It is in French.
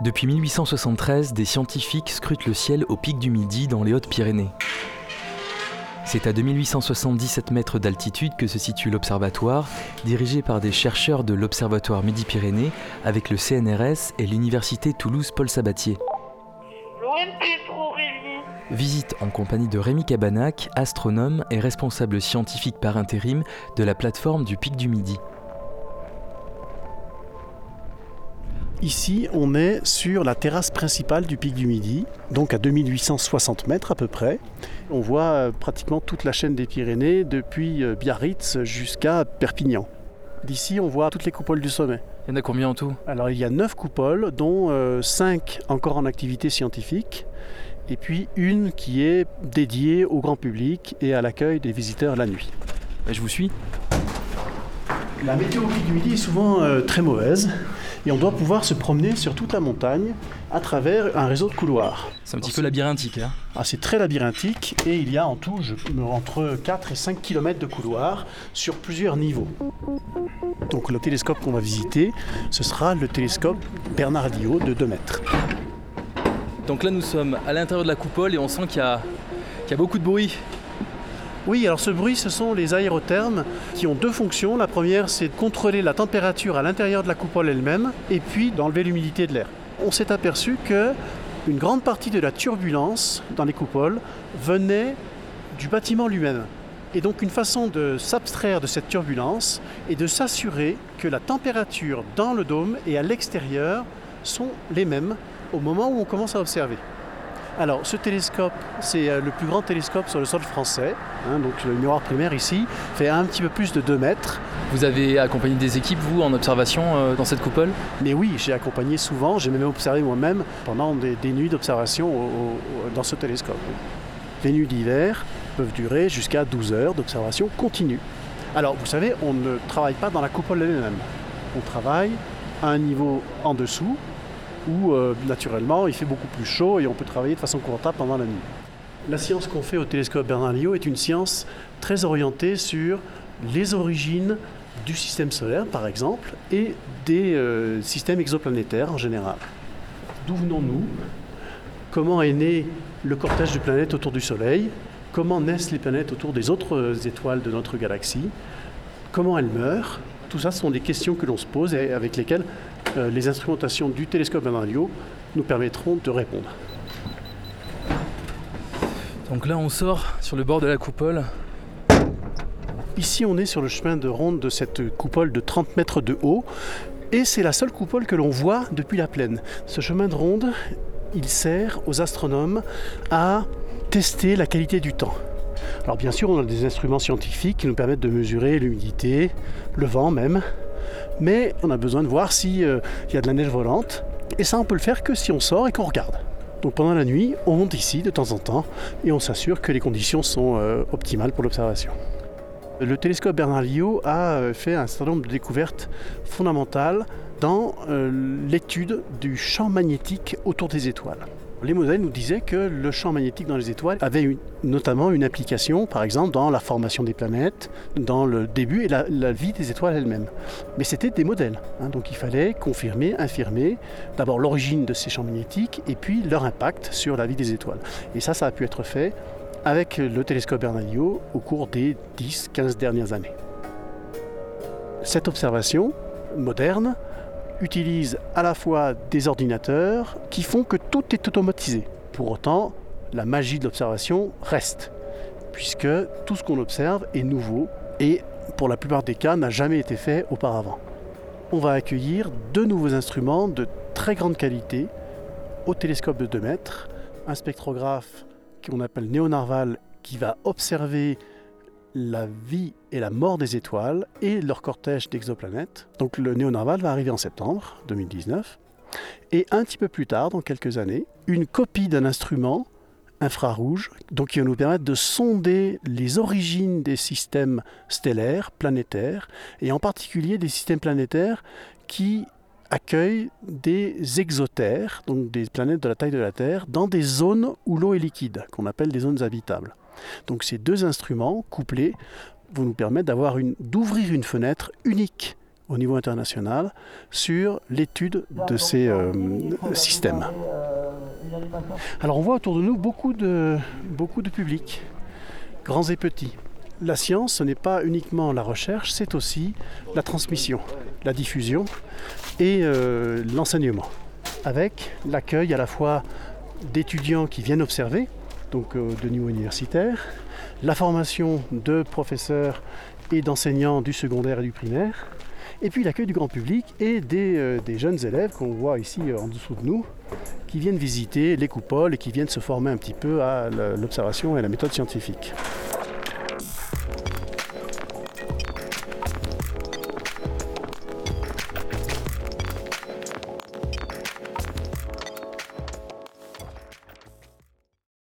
Depuis 1873, des scientifiques scrutent le ciel au pic du Midi dans les Hautes-Pyrénées. C'est à 2877 mètres d'altitude que se situe l'observatoire, dirigé par des chercheurs de l'Observatoire Midi-Pyrénées avec le CNRS et l'Université Toulouse-Paul Sabatier. Visite en compagnie de Rémi Cabanac, astronome et responsable scientifique par intérim de la plateforme du Pic du Midi. Ici, on est sur la terrasse principale du pic du Midi, donc à 2860 mètres à peu près. On voit euh, pratiquement toute la chaîne des Pyrénées, depuis euh, Biarritz jusqu'à Perpignan. D'ici, on voit toutes les coupoles du sommet. Il y en a combien en tout? Alors, il y a 9 coupoles, dont 5 euh, encore en activité scientifique, et puis une qui est dédiée au grand public et à l'accueil des visiteurs la nuit. Je vous suis La météo au pic du Midi est souvent très mauvaise et on doit pouvoir se promener sur toute la montagne à travers un réseau de couloirs. C'est un petit peu labyrinthique. Hein ah, c'est très labyrinthique et il y a en tout entre 4 et 5 km de couloirs sur plusieurs niveaux. Donc le télescope qu'on va visiter, ce sera le télescope Bernard Bernardino de 2 mètres. Donc là nous sommes à l'intérieur de la coupole et on sent qu'il y, y a beaucoup de bruit. Oui, alors ce bruit, ce sont les aérothermes qui ont deux fonctions. La première, c'est de contrôler la température à l'intérieur de la coupole elle-même et puis d'enlever l'humidité de l'air. On s'est aperçu que une grande partie de la turbulence dans les coupoles venait du bâtiment lui-même. Et donc une façon de s'abstraire de cette turbulence est de s'assurer que la température dans le dôme et à l'extérieur sont les mêmes au moment où on commence à observer. Alors, ce télescope, c'est euh, le plus grand télescope sur le sol français. Hein, donc, le miroir primaire ici fait un petit peu plus de 2 mètres. Vous avez accompagné des équipes, vous, en observation euh, dans cette coupole? Mais oui, j'ai accompagné souvent. J'ai même observé moi-même pendant des, nuits d'observation dans ce télescope. Les nuits d'hiver peuvent durer jusqu'à 12 heures d'observation continue. Alors, vous savez, on ne travaille pas dans la coupole elle-même. On travaille à un niveau en dessous, où euh, naturellement il fait beaucoup plus chaud et on peut travailler de façon confortable pendant la nuit. La science qu'on fait au télescope Bernard-Lyot est une science très orientée sur les origines du système solaire par exemple et des euh, systèmes exoplanétaires en général. D'où venons-nous? Comment est né le cortège de planètes autour du Soleil? Comment naissent les planètes autour des autres euh, étoiles de notre galaxie? Comment elles meurent? Tout ça sont des questions que l'on se pose et avec lesquelles les instrumentations du télescope Bernard-Lyot nous permettront de répondre. Donc là, on sort sur le bord de la coupole. Ici, on est sur le chemin de ronde de cette coupole de 30 mètres de haut. Et c'est la seule coupole que l'on voit depuis la plaine. Ce chemin de ronde, il sert aux astronomes à tester la qualité du temps. Alors bien sûr, on a des instruments scientifiques qui nous permettent de mesurer l'humidité, le vent même, mais on a besoin de voir s'il euh, y a de la neige volante. Et ça, on peut le faire que si on sort et qu'on regarde. Donc pendant la nuit, on monte ici de temps en temps et on s'assure que les conditions sont euh, optimales pour l'observation. Le télescope Bernard-Lyot a euh, fait un certain nombre de découvertes fondamentales dans l'étude du champ magnétique autour des étoiles. Les modèles nous disaient que le champ magnétique dans les étoiles avait notamment une application, par exemple, dans la formation des planètes, dans le début et la, vie des étoiles elles-mêmes. Mais c'était des modèles, hein, donc il fallait confirmer, infirmer d'abord l'origine de ces champs magnétiques et puis leur impact sur la vie des étoiles. Et ça, ça a pu être fait avec le télescope Bernalio au cours des 10-15 dernières années. Cette observation moderne utilise à la fois des ordinateurs qui font que tout est automatisé. Pour autant, la magie de l'observation reste, puisque tout ce qu'on observe est nouveau et pour la plupart des cas n'a jamais été fait auparavant. On va accueillir deux nouveaux instruments de très grande qualité au télescope de 2 mètres, un spectrographe qu'on appelle Néonarval qui va observer la vie et la mort des étoiles et leur cortège d'exoplanètes. Donc le Néonarval va arriver en septembre 2019. Et un petit peu plus tard, dans quelques années, une copie d'un instrument infrarouge, donc qui va nous permettre de sonder les origines des systèmes stellaires, planétaires, et en particulier des systèmes planétaires qui accueillent des exotères, donc des planètes de la taille de la Terre, dans des zones où l'eau est liquide, qu'on appelle des zones habitables. Donc ces deux instruments couplés vont nous permettre d'ouvrir une fenêtre unique au niveau international sur l'étude de ces euh, systèmes. Alors on voit autour de nous beaucoup de, beaucoup publics, grands et petits. La science, ce n'est pas uniquement la recherche, c'est aussi la transmission, la diffusion et euh, l'enseignement, avec l'accueil à la fois d'étudiants qui viennent observer, donc euh, de niveau universitaire, la formation de professeurs et d'enseignants du secondaire et du primaire, et puis l'accueil du grand public et des, euh, jeunes élèves qu'on voit ici euh, en dessous de nous, qui viennent visiter les coupoles et qui viennent se former un petit peu à l'observation et à la méthode scientifique.